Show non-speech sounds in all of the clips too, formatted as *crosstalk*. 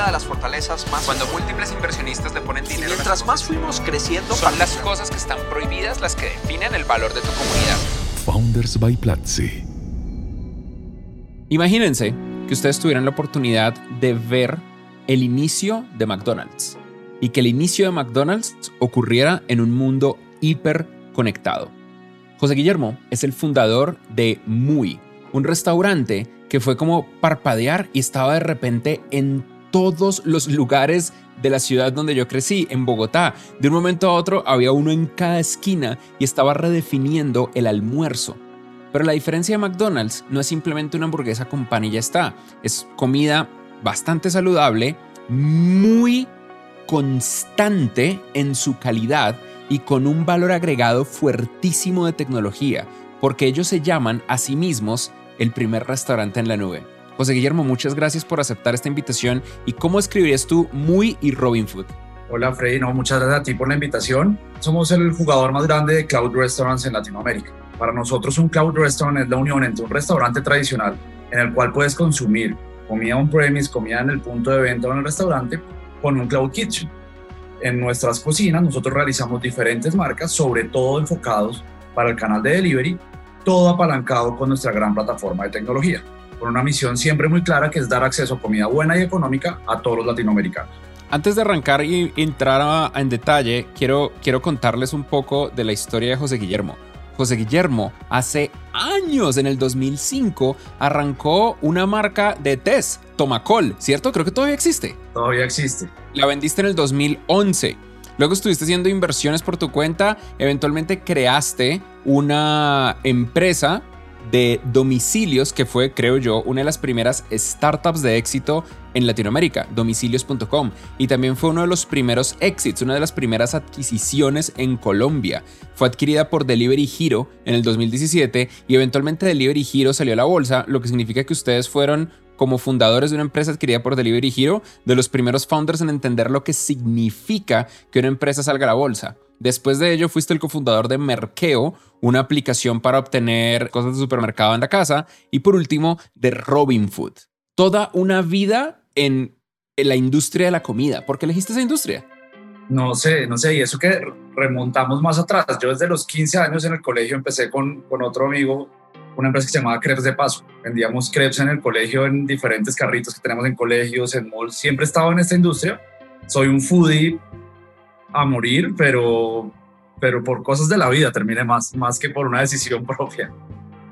una de las fortalezas más... Cuando múltiples inversionistas le ponen dinero... mientras más fuimos creciendo... Son las cosas que están prohibidas las que definen el valor de tu comunidad. Founders by Platzi. Imagínense que ustedes tuvieran la oportunidad de ver el inicio de McDonald's y que el inicio de McDonald's ocurriera en un mundo hiper conectado. José Guillermo es el fundador de Muy, un restaurante que fue como parpadear y estaba de repente en todos los lugares de la ciudad donde yo crecí, en Bogotá. De un momento a otro había uno en cada esquina y estaba redefiniendo el almuerzo. Pero la diferencia de McDonald's no es simplemente una hamburguesa con pan y ya está. Es comida bastante saludable, muy constante en su calidad y con un valor agregado fuertísimo de tecnología, porque ellos se llaman a sí mismos el primer restaurante en la nube. José Guillermo, muchas gracias por aceptar esta invitación. ¿Y cómo escribirías tú Muy y Robin Food? Hola Freddy, no, muchas gracias a ti por la invitación. Somos el jugador más grande de Cloud Restaurants en Latinoamérica. Para nosotros un Cloud Restaurant es la unión entre un restaurante tradicional en el cual puedes consumir comida on-premise, comida en el punto de venta o en el restaurante, con un Cloud Kitchen. En nuestras cocinas nosotros realizamos diferentes marcas, sobre todo enfocados para el canal de delivery todo apalancado con nuestra gran plataforma de tecnología, con una misión siempre muy clara que es dar acceso a comida buena y económica a todos los latinoamericanos. Antes de arrancar y entrar en detalle, quiero, quiero contarles un poco de la historia de José Guillermo. José Guillermo hace años, en el 2005, arrancó una marca de test, Tomacol, ¿cierto? Creo que todavía existe. Todavía existe. La vendiste en el 2011. Luego estuviste haciendo inversiones por tu cuenta, eventualmente creaste una empresa de domicilios que fue, creo yo, una de las primeras startups de éxito en Latinoamérica, domicilios.com, y también fue uno de los primeros exits, una de las primeras adquisiciones en Colombia. Fue adquirida por Delivery Hero en el 2017 y eventualmente Delivery Hero salió a la bolsa, lo que significa que ustedes fueron como fundadores de una empresa adquirida por Delivery Hero, de los primeros founders en entender lo que significa que una empresa salga a la bolsa. Después de ello, fuiste el cofundador de Merkeo, una aplicación para obtener cosas de supermercado en la casa. Y por último, de Robinfood. Toda una vida en, la industria de la comida. ¿Por qué elegiste esa industria? No sé, no sé. Y eso que remontamos más atrás. Yo desde los 15 años en el colegio empecé con, con otro amigo una empresa que se llamaba Crepes de Paso. Vendíamos crepes en el colegio, en diferentes carritos que tenemos en colegios, en malls. Siempre he estado en esta industria. Soy un foodie a morir, pero, pero por cosas de la vida terminé más, más que por una decisión propia.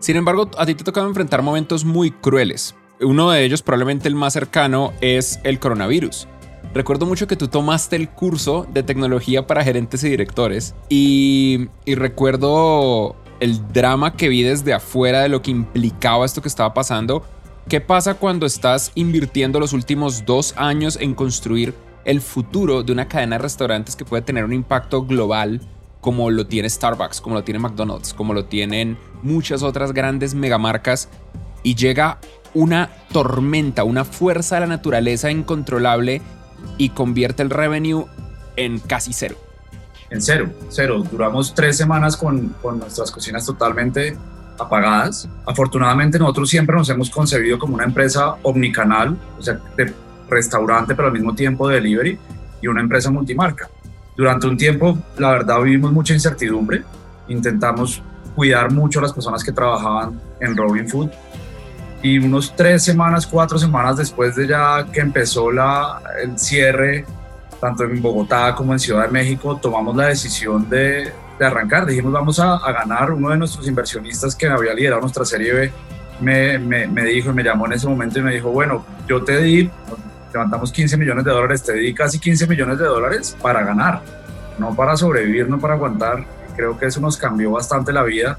Sin embargo, a ti te tocaba enfrentar momentos muy crueles. Uno de ellos, probablemente el más cercano, es el coronavirus. Recuerdo mucho que tú tomaste el curso de tecnología para gerentes y directores y, y recuerdo el drama que vi desde afuera de lo que implicaba esto que estaba pasando. ¿Qué pasa cuando estás invirtiendo los últimos dos años en construir el futuro de una cadena de restaurantes que puede tener un impacto global como lo tiene Starbucks, como lo tiene McDonald's, como lo tienen muchas otras grandes megamarcas y llega una tormenta, una fuerza de la naturaleza incontrolable y convierte el revenue en casi cero en cero, cero. Duramos tres semanas con, con nuestras cocinas totalmente apagadas. Afortunadamente nosotros siempre nos hemos concebido como una empresa omnicanal, o sea, de restaurante, pero al mismo tiempo de delivery y una empresa multimarca. Durante un tiempo, la verdad, vivimos mucha incertidumbre. Intentamos cuidar mucho a las personas que trabajaban en Robin Food. Y unos tres semanas, cuatro semanas después de ya que empezó la, el cierre tanto en Bogotá como en Ciudad de México, tomamos la decisión de, de arrancar. Dijimos, vamos a, a, ganar. Uno de nuestros inversionistas que había liderado nuestra serie B me, me, me, dijo, me llamó en ese momento y me dijo, bueno, yo te di, levantamos 15 millones de dólares, te di casi 15 millones de dólares para ganar, no para sobrevivir, no para aguantar. Creo que eso nos cambió bastante la vida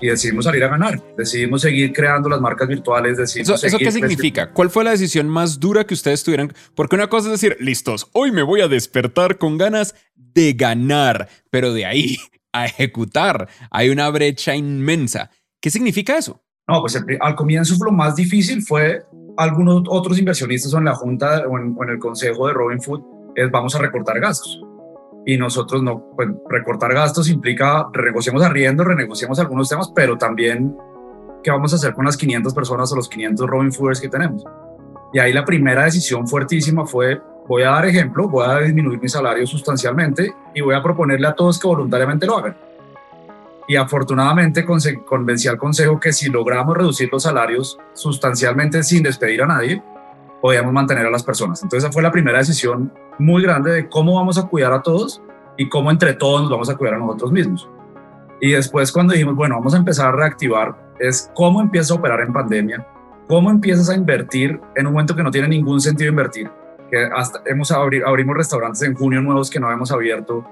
y decidimos salir a ganar. Decidimos seguir creando las marcas virtuales. ¿Eso, ¿Eso qué significa? ¿Cuál fue la decisión más dura que ustedes tuvieron? Porque una cosa es decir, listos, hoy me voy a despertar con ganas de ganar, pero de ahí *laughs* a ejecutar hay una brecha inmensa. ¿Qué significa eso? No, pues al comienzo lo más difícil fue algunos otros inversionistas o en la junta o en, o en el consejo de Robin Food es vamos a recortar gastos y nosotros no, pues recortar gastos implica renegociamos arriendo, renegociamos algunos temas, pero también qué vamos a hacer con las 500 personas o los 500 Robin Fooders que tenemos. Y ahí la primera decisión fuertísima fue, voy a dar ejemplo, voy a disminuir mi salario sustancialmente y voy a proponerle a todos que voluntariamente lo hagan. Y afortunadamente convencí al consejo que si logramos reducir los salarios sustancialmente sin despedir a nadie, podíamos mantener a las personas. Entonces esa fue la primera decisión muy grande de cómo vamos a cuidar a todos y cómo entre todos nos vamos a cuidar a nosotros mismos. Y después cuando dijimos, bueno, vamos a empezar a reactivar, es cómo empiezas a operar en pandemia, cómo empiezas a invertir en un momento que no tiene ningún sentido invertir, que hasta hemos abrimos restaurantes en junio nuevos que no hemos abierto,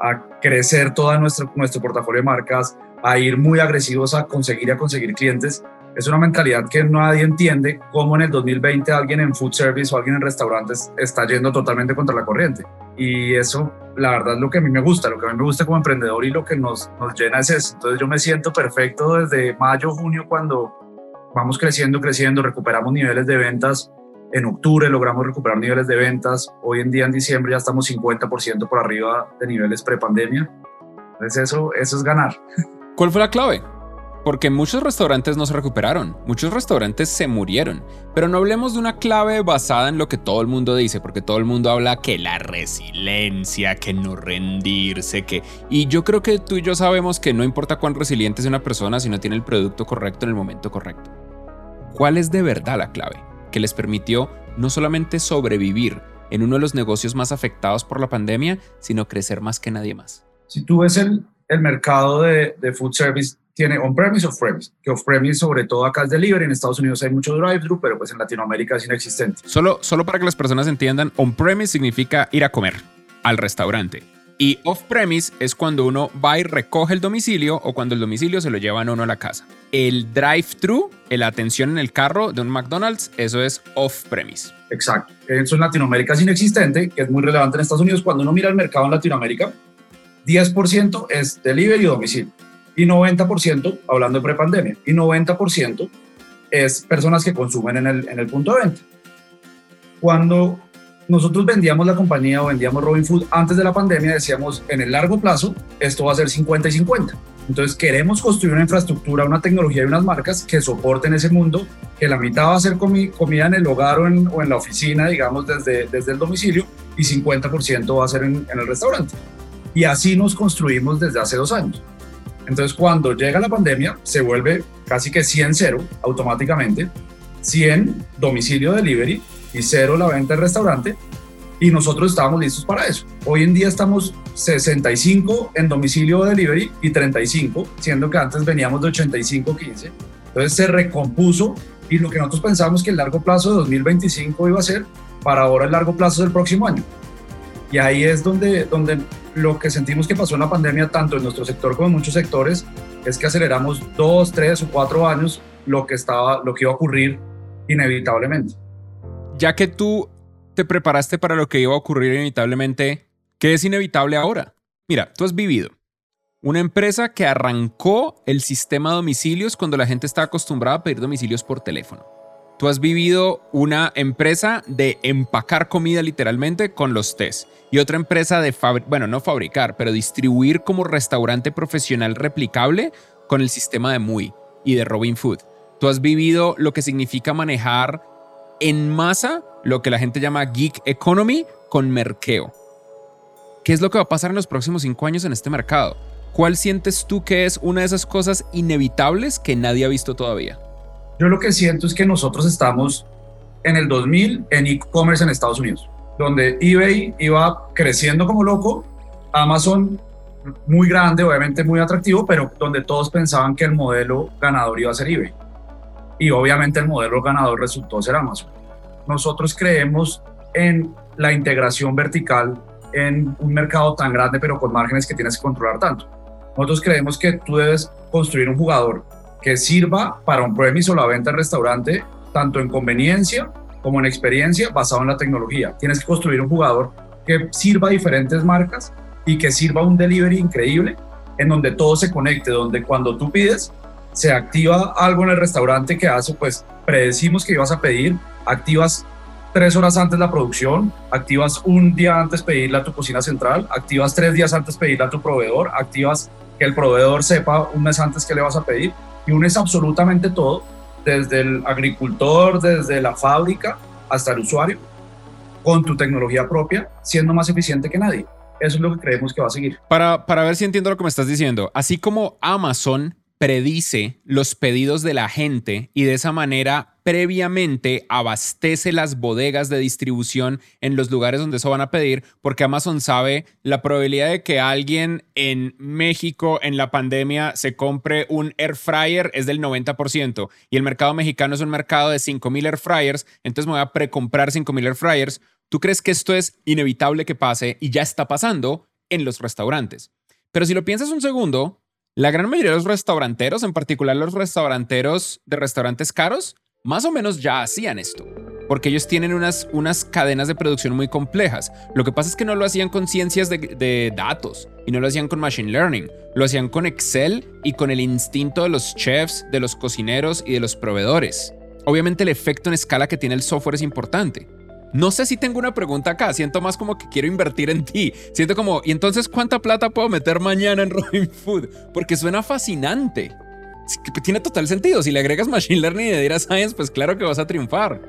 a crecer todo nuestro, nuestro portafolio de marcas, a ir muy agresivos a conseguir y a conseguir clientes. Es una mentalidad que nadie entiende cómo en el 2020 alguien en food service o alguien en restaurantes está yendo totalmente contra la corriente. Y eso, la verdad, es lo que a mí me gusta, lo que a mí me gusta como emprendedor y lo que nos, nos llena es eso. Entonces yo me siento perfecto desde mayo, junio, cuando vamos creciendo, creciendo, recuperamos niveles de ventas en octubre logramos recuperar niveles de ventas. Hoy en día, en diciembre, ya estamos 50% por arriba de niveles prepandemia. Entonces, eso, eso es ganar. *laughs* ¿Cuál fue la clave? Porque muchos restaurantes no se recuperaron, muchos restaurantes se murieron. Pero no hablemos de una clave basada en lo que todo el mundo dice, porque todo el mundo habla que la resiliencia, que no rendirse, que... Y yo creo que tú y yo sabemos que no importa cuán resiliente es una persona si no tiene el producto correcto en el momento correcto. ¿Cuál es de verdad la clave? Que les permitió no solamente sobrevivir en uno de los negocios más afectados por la pandemia, sino crecer más que nadie más. Si tú ves el, el mercado de, de, food service, tiene on-premise o off-premise, que off-premise sobre todo acá es delivery, en Estados Unidos hay mucho drive-thru, pero pues en Latinoamérica es inexistente. Solo, solo para que las personas entiendan, on-premise significa ir a comer al restaurante. Y off-premise es cuando uno va y recoge el domicilio o cuando el domicilio se lo llevan uno a la casa. El drive-thru, la atención en el carro de un McDonald's, eso es off-premise. Exacto. Eso en Latinoamérica es inexistente, que es muy relevante en Estados Unidos. Cuando uno mira el mercado en Latinoamérica, 10% es delivery y domicilio. Y 90%, hablando de prepandemia, y 90% es personas que consumen en el, en el punto de venta. Cuando nosotros vendíamos la compañía o vendíamos Robin Food antes de la pandemia, decíamos, en el largo plazo, esto va a ser 50 y 50. Entonces queremos construir una infraestructura, una tecnología y unas marcas que soporten ese mundo, que la mitad va a ser comida en el hogar o en, la oficina, digamos, desde, desde el domicilio, y 50% va a ser en, en el restaurante. Y así nos construimos desde hace dos años. Entonces cuando llega la pandemia, se vuelve casi que 100-0 automáticamente, 100 domicilio delivery y cero la venta del restaurante y nosotros estábamos listos para eso. Hoy en día estamos 65 en domicilio delivery y 35, siendo que antes veníamos de 85-15. Entonces se recompuso y lo que nosotros pensábamos que el largo plazo de 2025 iba a ser, para ahora el largo plazo del próximo año. Y ahí es donde, donde lo que sentimos que pasó en la pandemia, tanto en nuestro sector como en muchos sectores, es que aceleramos dos, tres o cuatro años lo que, estaba, lo que iba a ocurrir inevitablemente ya que tú te preparaste para lo que iba a ocurrir inevitablemente, ¿qué es inevitable ahora? Mira, tú has vivido una empresa que arrancó el sistema de domicilios cuando la gente está acostumbrada a pedir domicilios por teléfono. Tú has vivido una empresa de empacar comida literalmente con los test y otra empresa de, bueno, no fabricar, pero distribuir como restaurante profesional replicable con el sistema de Muy y de Robin Food. Tú has vivido lo que significa manejar en masa lo que la gente llama geek economy con merkeo. ¿Qué es lo que va a pasar en los próximos cinco años en este mercado? ¿Cuál sientes tú que es una de esas cosas inevitables que nadie ha visto todavía? Yo lo que siento es que nosotros estamos en el 2000 en e-commerce en Estados Unidos, donde eBay iba creciendo como loco, Amazon muy grande, obviamente muy atractivo, pero donde todos pensaban que el modelo ganador iba a ser eBay y obviamente el modelo ganador resultó ser Amazon. Nosotros creemos en la integración vertical en un mercado tan grande pero con márgenes que tienes que controlar tanto. Nosotros creemos que tú debes construir un jugador que sirva para un premise o la venta en restaurante, tanto en conveniencia como en experiencia basado en la tecnología. Tienes que construir un jugador que sirva a diferentes marcas y que sirva un delivery increíble en donde todo se conecte, donde cuando tú pides se activa algo en el restaurante que hace, pues predecimos que ibas a pedir, activas tres horas antes la producción, activas un día antes pedirla a tu cocina central, activas tres días antes pedirla a tu proveedor, activas que el proveedor sepa un mes antes que le vas a pedir y unes absolutamente todo, desde el agricultor, desde la fábrica hasta el usuario con tu tecnología propia, siendo más eficiente que nadie. Eso es lo que creemos que va a seguir. Para, para ver si entiendo lo que me estás diciendo, así como Amazon predice los pedidos de la gente y de esa manera previamente abastece las bodegas de distribución en los lugares donde eso van a pedir, porque Amazon sabe la probabilidad de que alguien en México en la pandemia se compre un air fryer es del 90% y el mercado mexicano es un mercado de 5000 air fryers, entonces me voy a precomprar 5000 air fryers. ¿Tú crees que esto es inevitable que pase y ya está pasando en los restaurantes? Pero si lo piensas un segundo, la gran mayoría de los restauranteros, en particular los restauranteros de restaurantes caros, más o menos ya hacían esto, porque ellos tienen unas, unas cadenas de producción muy complejas. Lo que pasa es que no lo hacían con ciencias de, de datos y no lo hacían con machine learning, lo hacían con Excel y con el instinto de los chefs, de los cocineros y de los proveedores. Obviamente el efecto en escala que tiene el software es importante. No sé si tengo una pregunta acá, siento más como que quiero invertir en ti. Siento como, ¿y entonces cuánta plata puedo meter mañana en *laughs* Robin Food? Porque suena fascinante. Tiene total sentido. Si le agregas Machine Learning y Data Science, pues claro que vas a triunfar.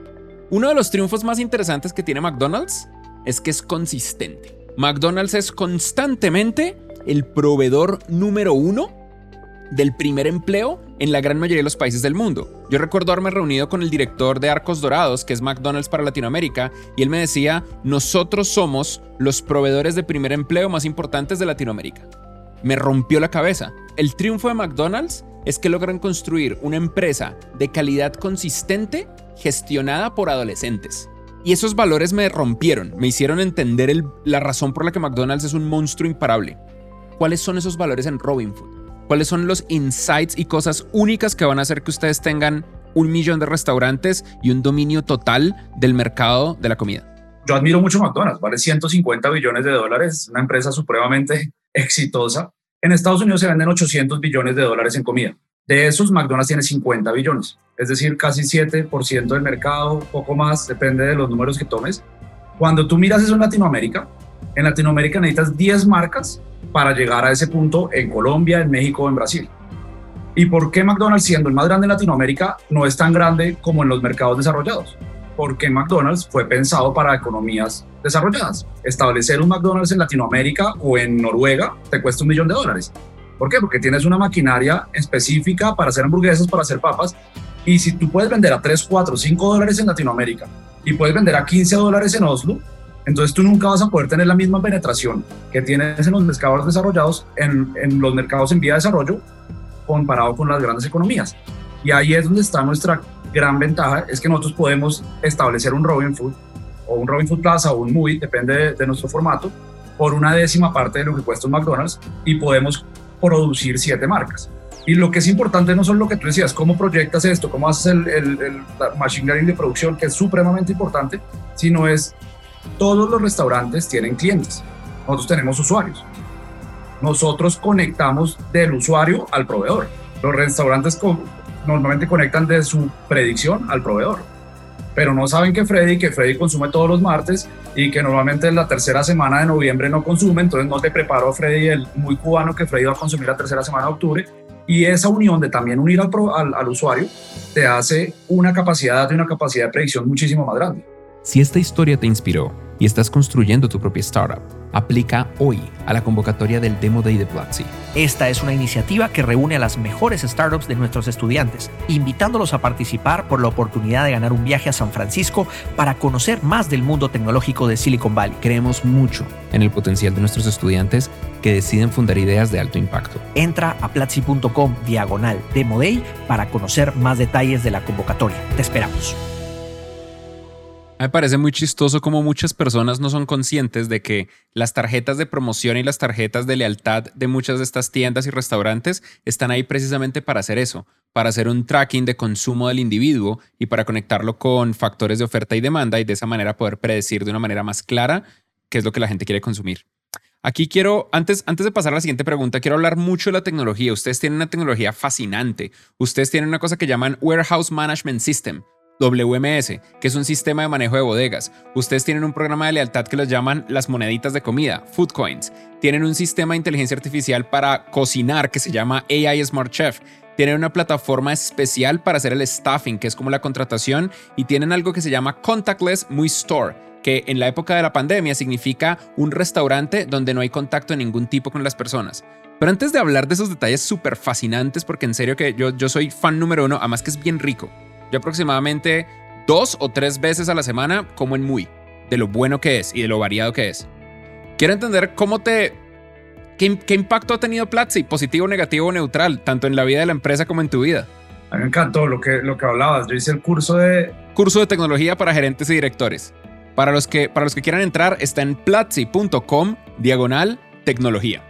Uno de los triunfos más interesantes que tiene McDonald's es que es consistente. McDonald's es constantemente el proveedor número uno del primer empleo en la gran mayoría de los países del mundo. Yo recuerdo haberme reunido con el director de Arcos Dorados, que es McDonald's para Latinoamérica, y él me decía, nosotros somos los proveedores de primer empleo más importantes de Latinoamérica. Me rompió la cabeza. El triunfo de McDonald's es que logran construir una empresa de calidad consistente gestionada por adolescentes. Y esos valores me rompieron, me hicieron entender la razón por la que McDonald's es un monstruo imparable. ¿Cuáles son esos valores en Robin Food? ¿Cuáles son los insights y cosas únicas que van a hacer que ustedes tengan un millón de restaurantes y un dominio total del mercado de la comida? Yo admiro mucho McDonald's, vale 150 billones de dólares, una empresa supremamente exitosa. En Estados Unidos se venden 800 billones de dólares en comida. De esos, McDonald's tiene 50 billones, es decir, casi 7% del mercado, poco más, depende de los números que tomes. Cuando tú miras eso en Latinoamérica, en Latinoamérica necesitas 10 marcas para llegar a ese punto en Colombia, en México en Brasil. ¿Y por qué McDonald's, siendo el más grande en Latinoamérica, no es tan grande como en los mercados desarrollados? Porque McDonald's fue pensado para economías desarrolladas. Establecer un McDonald's en Latinoamérica o en Noruega te cuesta un millón de dólares. ¿Por qué? Porque tienes una maquinaria específica para hacer hamburguesas, para hacer papas. Y si tú puedes vender a 3, 4, 5 dólares en Latinoamérica y puedes vender a 15 dólares en Oslo, entonces tú nunca vas a poder tener la misma penetración que tienes en los mercados desarrollados, en, en los mercados en vía de desarrollo, comparado con las grandes economías. Y ahí es donde está nuestra gran ventaja, es que nosotros podemos establecer un Robin Food o un Robin Food Plaza o un Movie, depende de, nuestro formato, por una décima parte de lo que cuesta un McDonald's y podemos producir siete marcas. Y lo que es importante no solo lo que tú decías, cómo proyectas esto, cómo haces el, el, el machine learning de producción, que es supremamente importante, sino es todos los restaurantes tienen clientes. Nosotros tenemos usuarios. Nosotros conectamos del usuario al proveedor. Los restaurantes normalmente conectan de su predicción al proveedor. Pero no saben que Freddy, que Freddy consume todos los martes y que normalmente en la tercera semana de noviembre no consume, entonces no te preparo Freddy el muy cubano que Freddy va a consumir la tercera semana de octubre. Y esa unión de también unir al, al, al usuario te hace una capacidad de una capacidad de predicción muchísimo más grande. Si esta historia te inspiró y estás construyendo tu propia startup, aplica hoy a la convocatoria del Demo Day de Platzi. Esta es una iniciativa que reúne a las mejores startups de nuestros estudiantes, invitándolos a participar por la oportunidad de ganar un viaje a San Francisco para conocer más del mundo tecnológico de Silicon Valley. Creemos mucho en el potencial de nuestros estudiantes que deciden fundar ideas de alto impacto. Entra a platzi.com diagonal Demo Day para conocer más detalles de la convocatoria. Te esperamos. Me parece muy chistoso como muchas personas no son conscientes de que las tarjetas de promoción y las tarjetas de lealtad de muchas de estas tiendas y restaurantes están ahí precisamente para hacer eso, para hacer un tracking de consumo del individuo y para conectarlo con factores de oferta y demanda y de esa manera poder predecir de una manera más clara qué es lo que la gente quiere consumir. Aquí quiero, antes, antes de pasar a la siguiente pregunta, quiero hablar mucho de la tecnología. Ustedes tienen una tecnología fascinante. Ustedes tienen una cosa que llaman Warehouse Management System WMS, que es un sistema de manejo de bodegas. Ustedes tienen un programa de lealtad que los llaman las moneditas de comida, Food Coins. Tienen un sistema de inteligencia artificial para cocinar que se llama AI Smart Chef. tienen una plataforma especial para hacer el staffing, que es como la contratación, y tienen algo que se llama Contactless Muy Store, que en la época de la pandemia significa un restaurante donde no hay contacto de ningún tipo con las personas. Pero antes de hablar de esos detalles súper fascinantes, porque en serio que yo, yo soy fan número uno, además que es bien rico. Yo aproximadamente dos o tres veces a la semana como en Muy, de lo bueno que es y de lo variado que es. Quiero entender cómo te... ¿Qué, qué impacto ha tenido Platzi, positivo, negativo o neutral, tanto en la vida de la empresa como en tu vida? A mí me encantó lo que, lo que hablabas. Yo hice el curso de... Curso de tecnología para gerentes y directores. Para los que, para los que quieran entrar, está en platzi.com, diagonal, tecnología.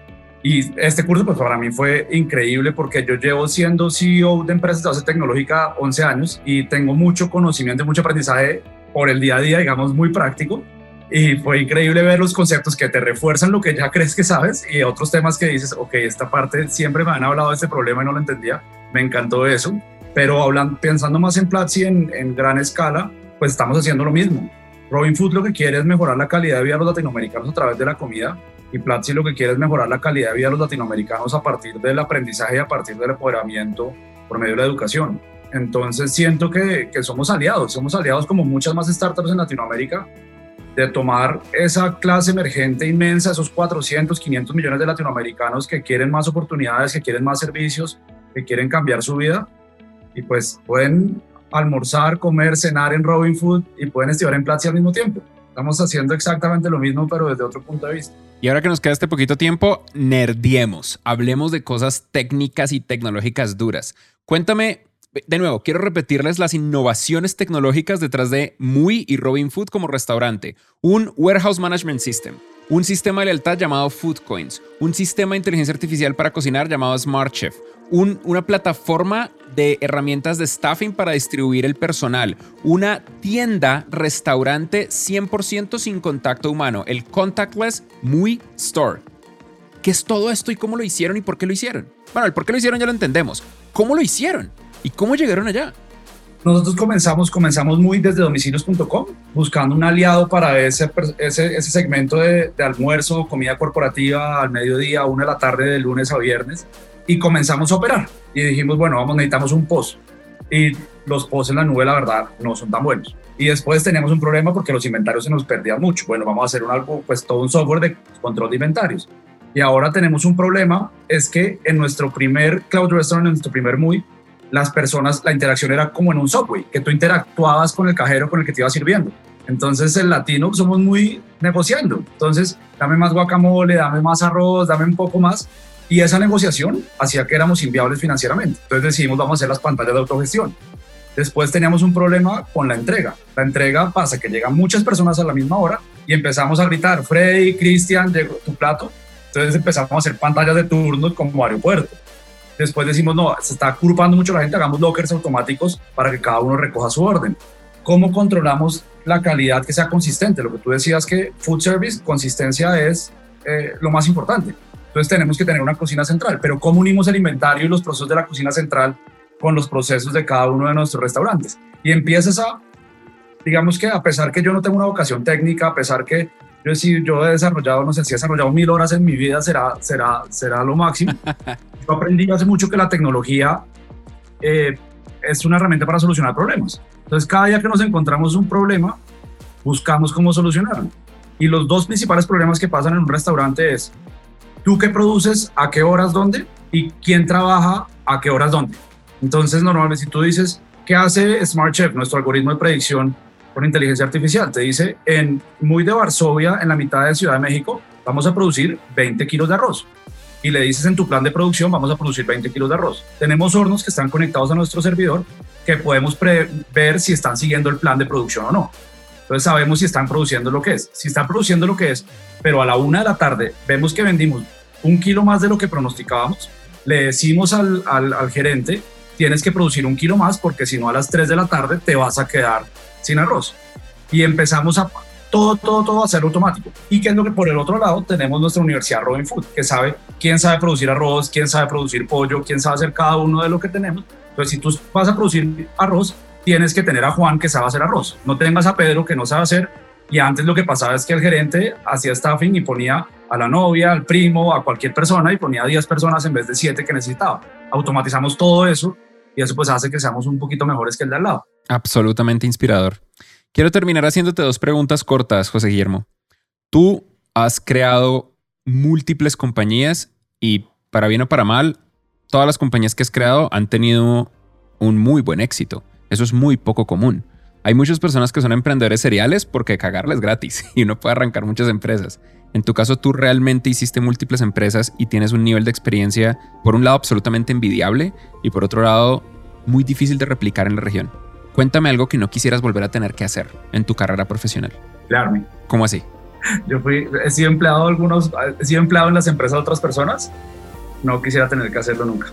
Y este curso pues para mí fue increíble porque yo llevo siendo CEO de empresas de base tecnológica 11 años y tengo mucho conocimiento, mucho aprendizaje por el día a día, digamos, muy práctico. Y fue increíble ver los conceptos que te refuerzan lo que ya *laughs* crees que sabes y otros temas que dices, ok, esta parte siempre me han hablado de este problema y no lo entendía. Me encantó eso. Pero hablando, pensando más en Platzi en, en gran escala, pues estamos haciendo lo mismo. Robin Food lo que quiere es mejorar la calidad de vida de los latinoamericanos a través de la comida y Platzi lo que quiere es mejorar la calidad de vida de los latinoamericanos a partir del aprendizaje y a partir del empoderamiento por medio de la educación. Entonces siento que, que somos aliados, somos aliados como muchas más startups en Latinoamérica de tomar esa clase emergente inmensa, esos 400, 500 millones de latinoamericanos que quieren más oportunidades, que quieren más servicios, que quieren cambiar su vida y pues pueden almorzar, comer, cenar en Robin Food y pueden estudiar en Platzi al mismo tiempo. Estamos haciendo exactamente lo mismo, pero desde otro punto de vista. Y ahora que nos queda este poquito tiempo, nerdiemos. Hablemos de cosas técnicas y tecnológicas duras. Cuéntame, de nuevo, quiero repetirles las innovaciones tecnológicas detrás de Muy y Robin Food como restaurante. Un Warehouse Management System, un sistema de lealtad llamado Food Coins, un sistema de inteligencia artificial para cocinar llamado Smart Chef, un, una plataforma de herramientas de staffing para distribuir el personal, una tienda, restaurante 100% sin contacto humano, el Contactless Muy Store. ¿Qué es todo esto y cómo lo hicieron y por qué lo hicieron? Bueno, el por qué lo hicieron ya lo entendemos. ¿Cómo lo hicieron? ¿Y cómo llegaron allá? Nosotros comenzamos, comenzamos muy desde domicilios.com, buscando un aliado para ese, ese, segmento de, de, almuerzo, comida corporativa al mediodía, una de la tarde, de lunes a viernes, y comenzamos a operar. Y dijimos, bueno, vamos, necesitamos un post. Y los posts en la nube, la verdad, no son tan buenos. Y después teníamos un problema porque los inventarios se nos perdían mucho. Bueno, vamos a hacer un algo, pues todo un software de control de inventarios. Y ahora tenemos un problema, es que en nuestro primer Cloud Restaurant, en nuestro primer MUI, las personas, la interacción era como en un subway, que tú interactuabas con el cajero con el que te iba sirviendo. Entonces el latino somos muy negociando. Entonces, dame más guacamole, dame más arroz, dame un poco más. Y esa negociación hacía que éramos inviables financieramente. Entonces decidimos, vamos a hacer las pantallas de autogestión. Después teníamos un problema con la entrega. La entrega pasa que llegan muchas personas a la misma hora y empezamos a gritar, Freddy, Cristian, llegó tu plato. Entonces empezamos a hacer pantallas de turnos como aeropuerto. Después decimos, no, se está curvando mucho la gente, hagamos lockers automáticos para que cada uno recoja su orden. ¿Cómo controlamos la calidad que sea consistente? Lo que tú decías que food service, consistencia es eh, lo más importante. Entonces tenemos que tener una cocina central, pero ¿cómo unimos el inventario y los procesos de la cocina central con los procesos de cada uno de nuestros restaurantes? Y empiezas a, digamos que a pesar que yo no tengo una vocación técnica, a pesar que yo, si yo he desarrollado, no sé si he desarrollado mil horas en mi vida, será, será, será lo máximo. *laughs* Yo aprendí hace mucho que la tecnología eh, es una herramienta para solucionar problemas. Entonces, cada día que nos encontramos un problema, buscamos cómo solucionarlo. Y los dos principales problemas que pasan en un restaurante es, ¿tú qué produces? ¿A qué horas? ¿Dónde? ¿Y quién trabaja? ¿A qué horas? ¿Dónde? Entonces, normalmente si tú dices, ¿qué hace Smart Chef, nuestro algoritmo de predicción con inteligencia artificial? Te dice, en muy de Varsovia, en la mitad de Ciudad de México, vamos a producir 20 kilos de arroz y le dices en tu plan de producción vamos a producir 20 kilos de arroz. Tenemos hornos que están conectados a nuestro servidor que podemos ver si están siguiendo el plan de producción o no. Entonces sabemos si están produciendo lo que es. Si están produciendo lo que es, pero a la una de la tarde vemos que vendimos un kilo más de lo que pronosticábamos, le decimos al, al, al gerente, tienes que producir un kilo más porque si no a las 3 de la tarde te vas a quedar sin arroz. Y empezamos a todo, todo, todo a ser automático. Y que es lo que por el otro lado tenemos nuestra universidad Robin Food, que sabe quién sabe producir arroz, quién sabe producir pollo, quién sabe hacer cada uno de lo que tenemos. Entonces, si tú vas a producir arroz, tienes que tener a Juan que sabe hacer arroz. No tengas a Pedro que no sabe hacer Y antes lo que pasaba es que el gerente hacía staffing y ponía a la novia, al primo, a cualquier persona y ponía 10 personas en vez de 7 que necesitaba. Automatizamos todo eso y eso pues hace que seamos un poquito mejores que el de al lado. Absolutamente inspirador. Quiero terminar haciéndote dos preguntas cortas, José Guillermo. Tú has creado múltiples compañías y para bien o para mal, todas las compañías que has creado han tenido un muy buen éxito. Eso es muy poco común. Hay muchas personas que son emprendedores seriales porque cagarles gratis *laughs* y uno puede arrancar muchas empresas. En tu caso, tú realmente hiciste múltiples empresas y tienes un nivel de experiencia, por un lado, absolutamente envidiable y por otro lado, muy difícil de replicar en la región. Cuéntame algo que no quisieras volver a tener que hacer en tu carrera profesional. Emplearme. ¿Cómo así? *laughs* Yo fui, he sido empleado algunos, he sido empleado en las empresas de otras personas. No quisiera tener que hacerlo nunca.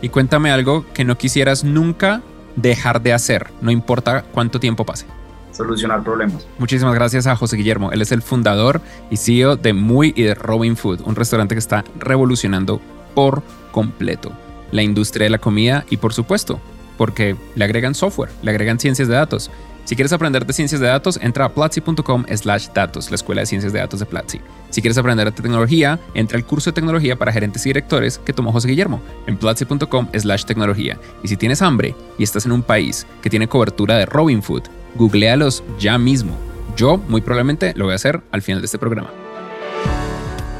Y cuéntame algo que no quisieras nunca dejar de hacer, no importa cuánto tiempo pase. Solucionar problemas. Muchísimas gracias a José Guillermo. Él es el fundador y CEO de Muy y de Robin Food, un restaurante que está revolucionando por completo la industria de la comida y por supuesto, porque le agregan software, le agregan ciencias de datos. Si quieres aprender de ciencias de datos, entra a platzi.com slash datos, la escuela de ciencias de datos de Platzi. Si quieres aprender de tecnología, entra al curso de tecnología para gerentes y directores que tomó José Guillermo en platzi.com slash tecnología. Y si tienes hambre y estás en un país que tiene cobertura de Robin Food, googlealos ya mismo. Yo muy probablemente lo voy a hacer al final de este programa.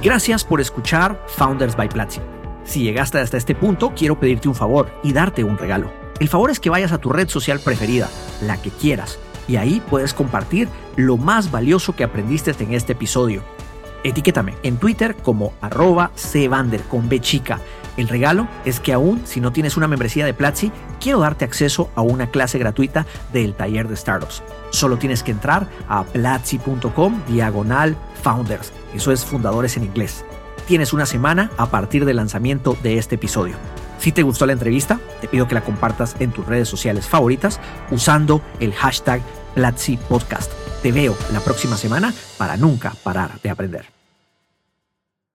Gracias por escuchar Founders by Platzi. Si llegaste hasta este punto, quiero pedirte un favor y darte un regalo. El favor es que vayas a tu red social preferida, la que quieras, y ahí puedes compartir lo más valioso que aprendiste en este episodio. Etiquétame en Twitter como arroba cbander con chica. El regalo es que aún si no tienes una membresía de Platzi, quiero darte acceso a una clase gratuita del taller de startups. Solo tienes que entrar a platzi.com diagonal founders. Eso es fundadores en inglés. Tienes una semana a partir del lanzamiento de este episodio. Si te gustó la entrevista, te pido que la compartas en tus redes sociales favoritas usando el hashtag Platzi Podcast. Te veo la próxima semana para nunca parar de aprender.